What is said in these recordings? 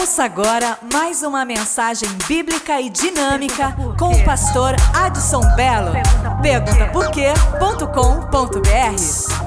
Ouça agora mais uma mensagem bíblica e dinâmica com o pastor Adson Belo. Pergunta por quê.com.br.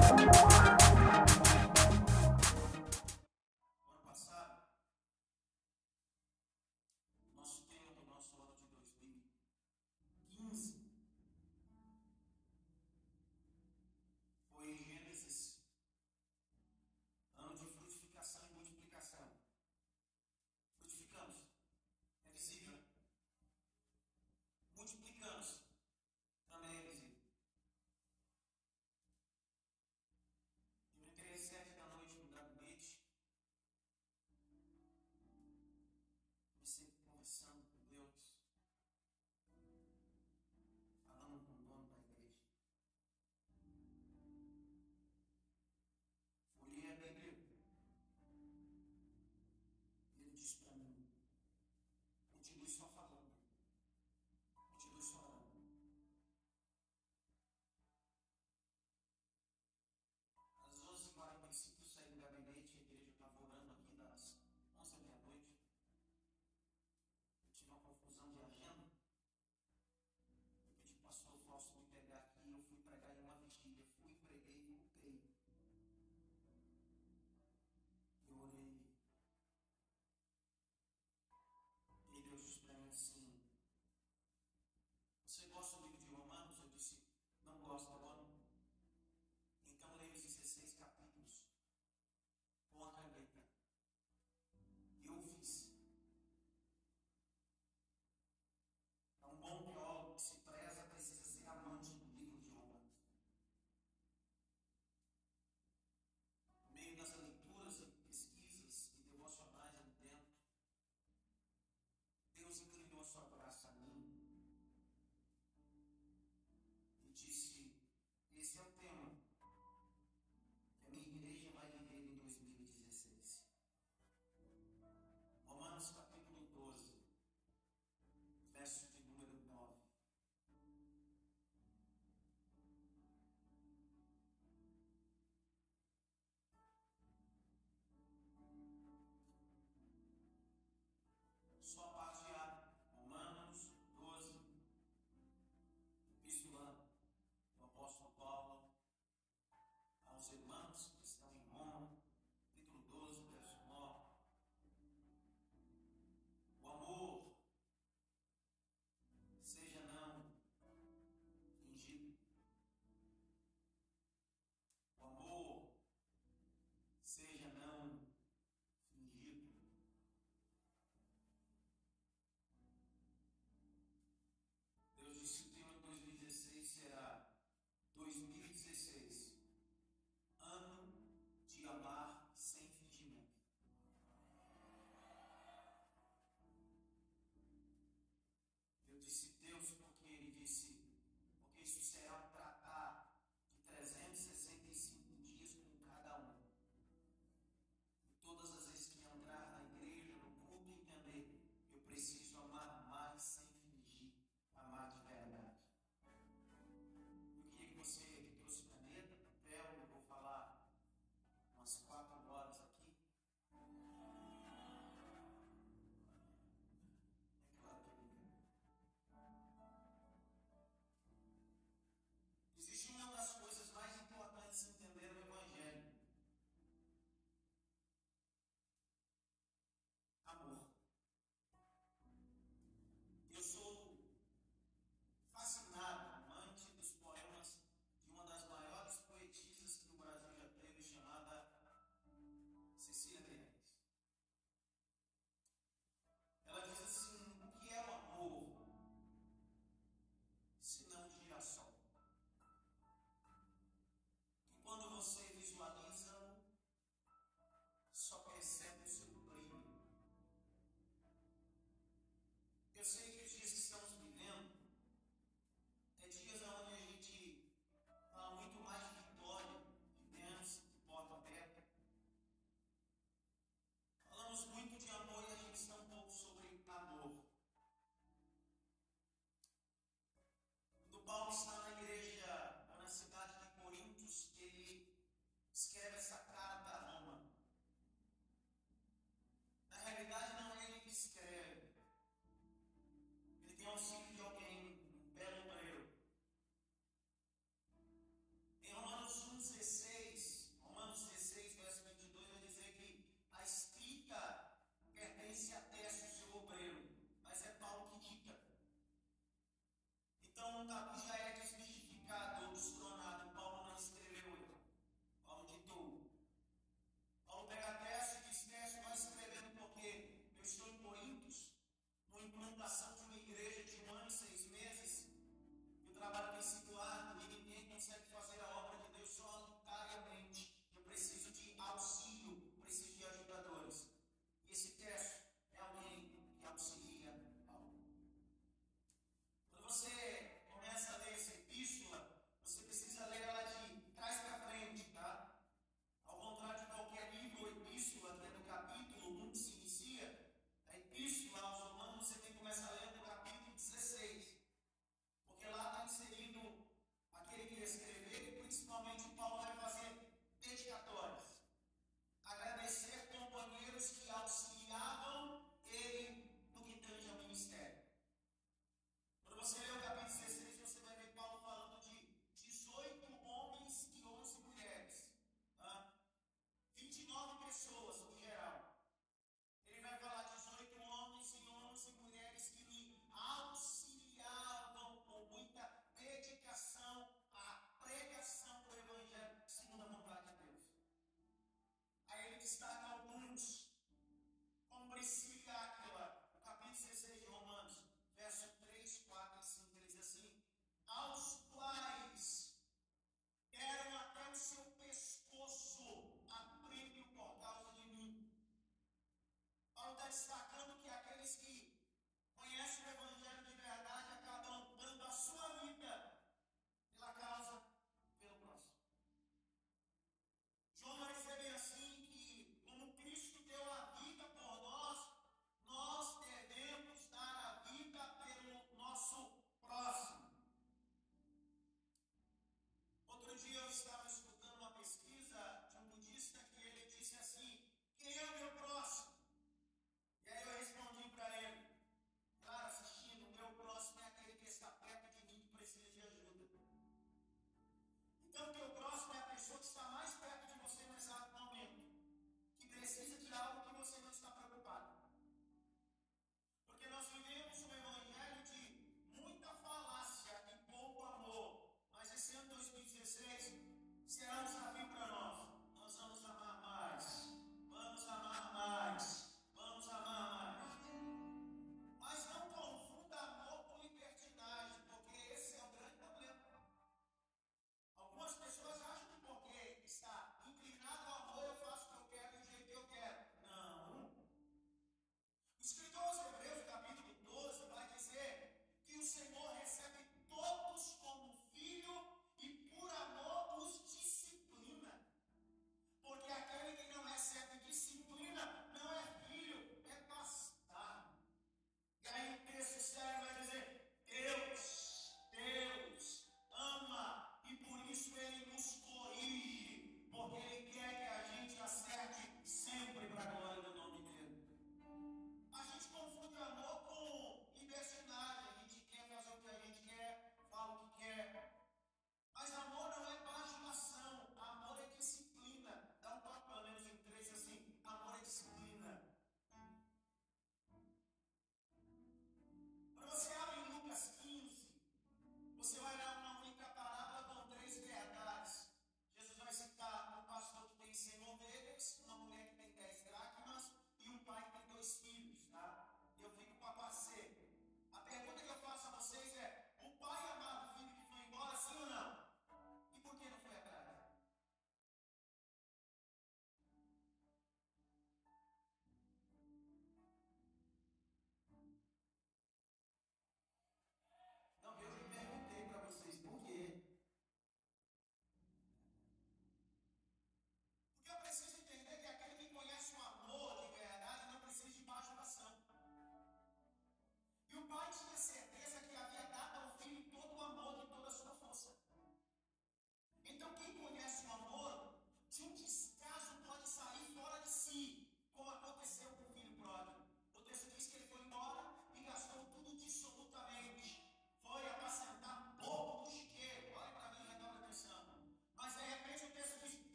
escritor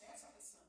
Né, sucesso a.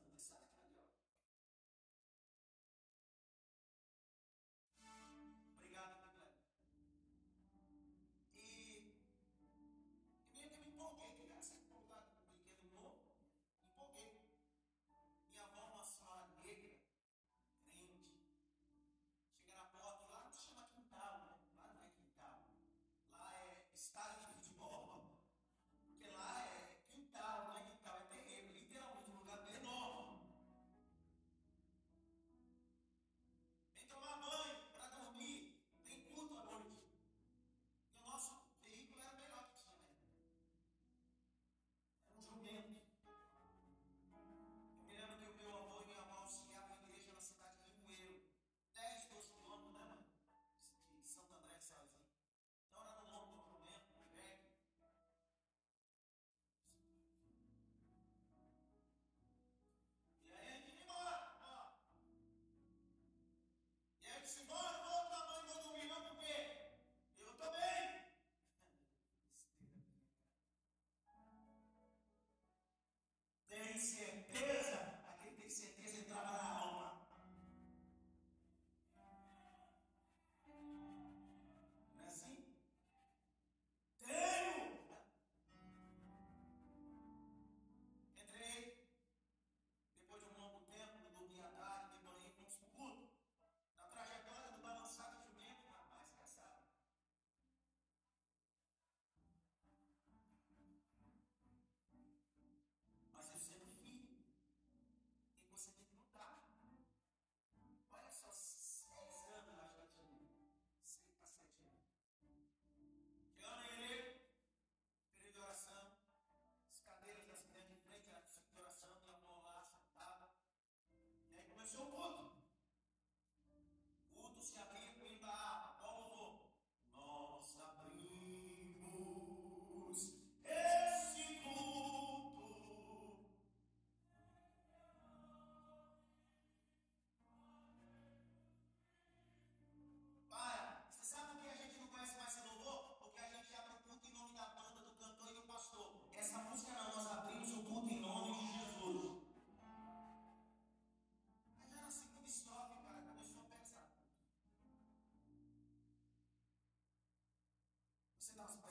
not.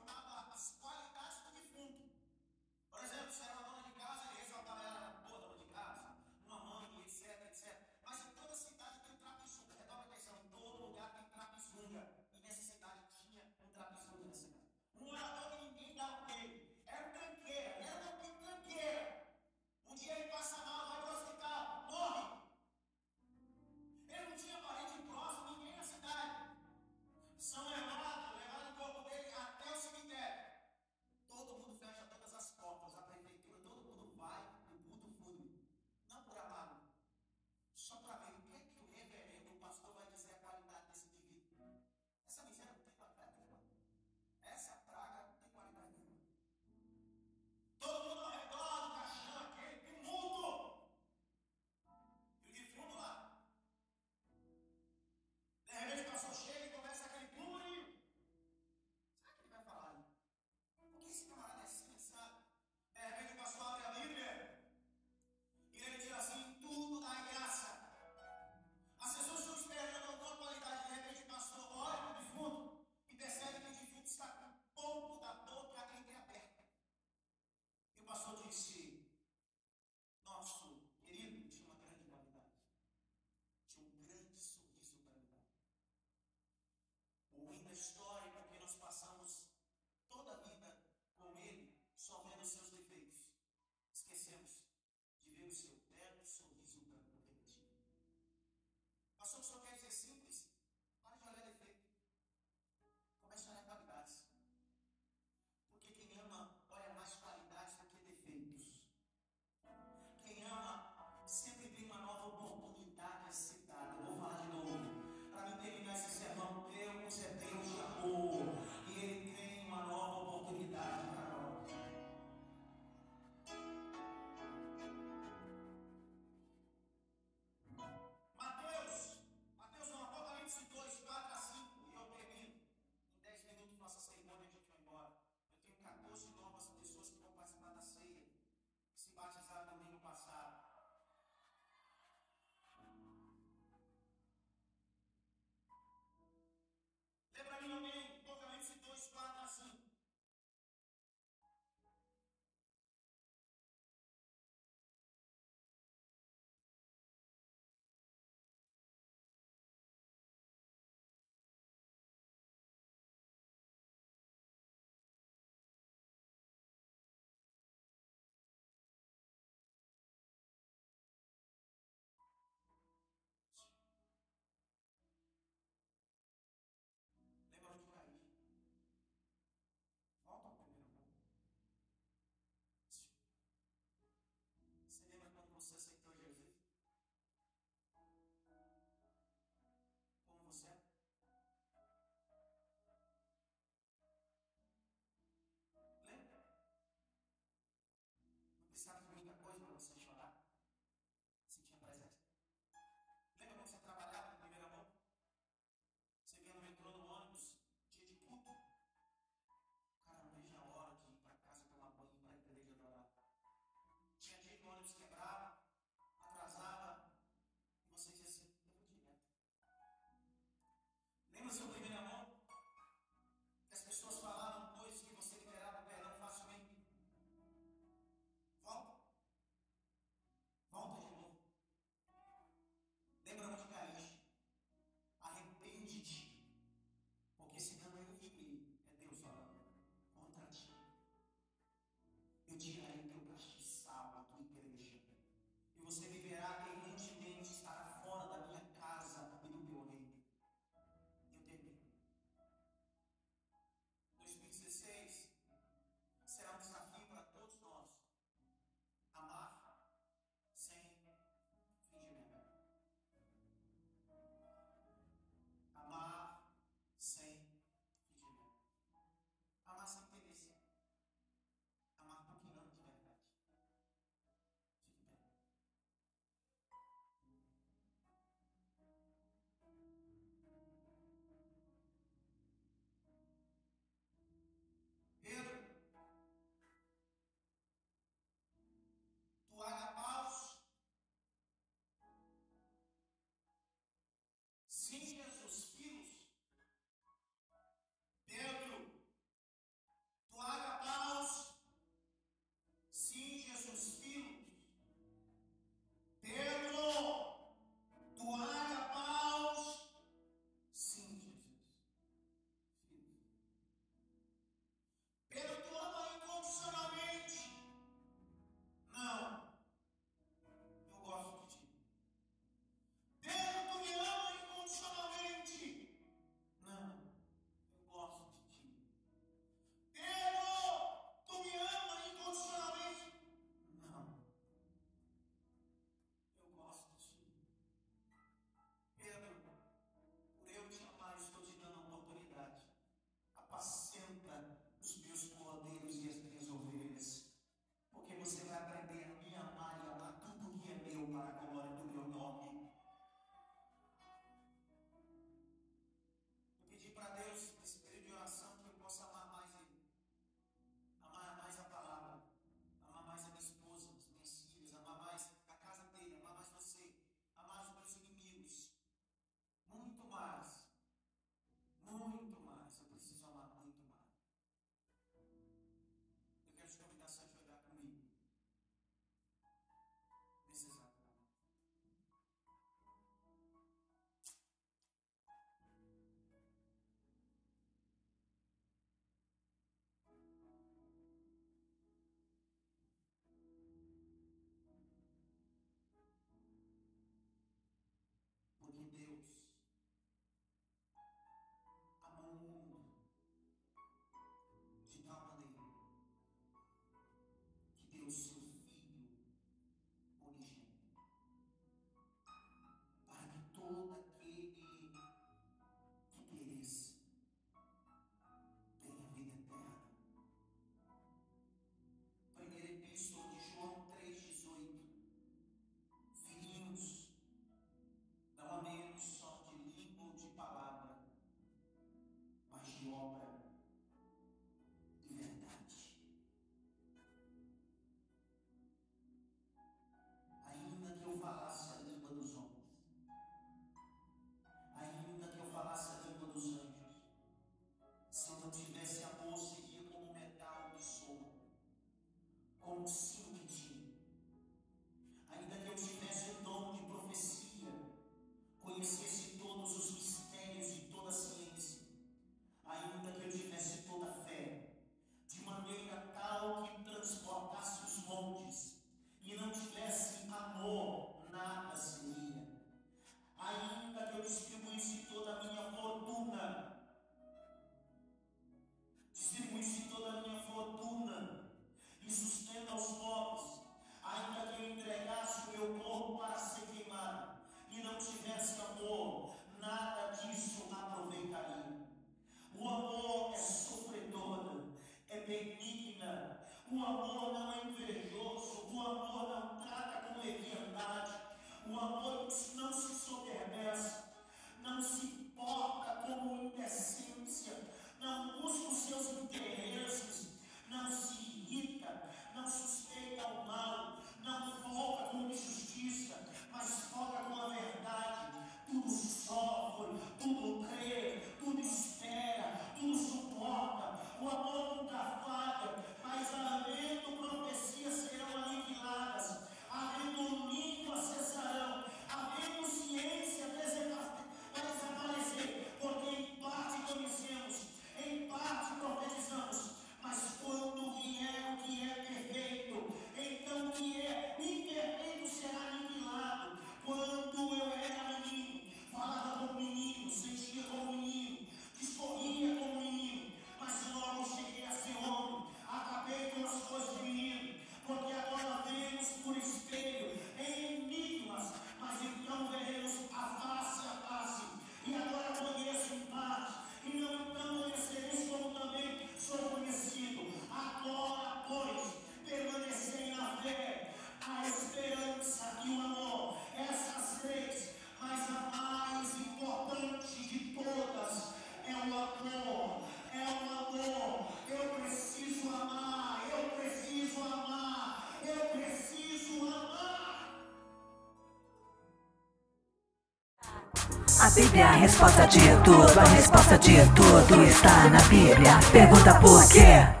Bíblia, a resposta de tudo, a resposta de tudo está na Bíblia. Pergunta por quê?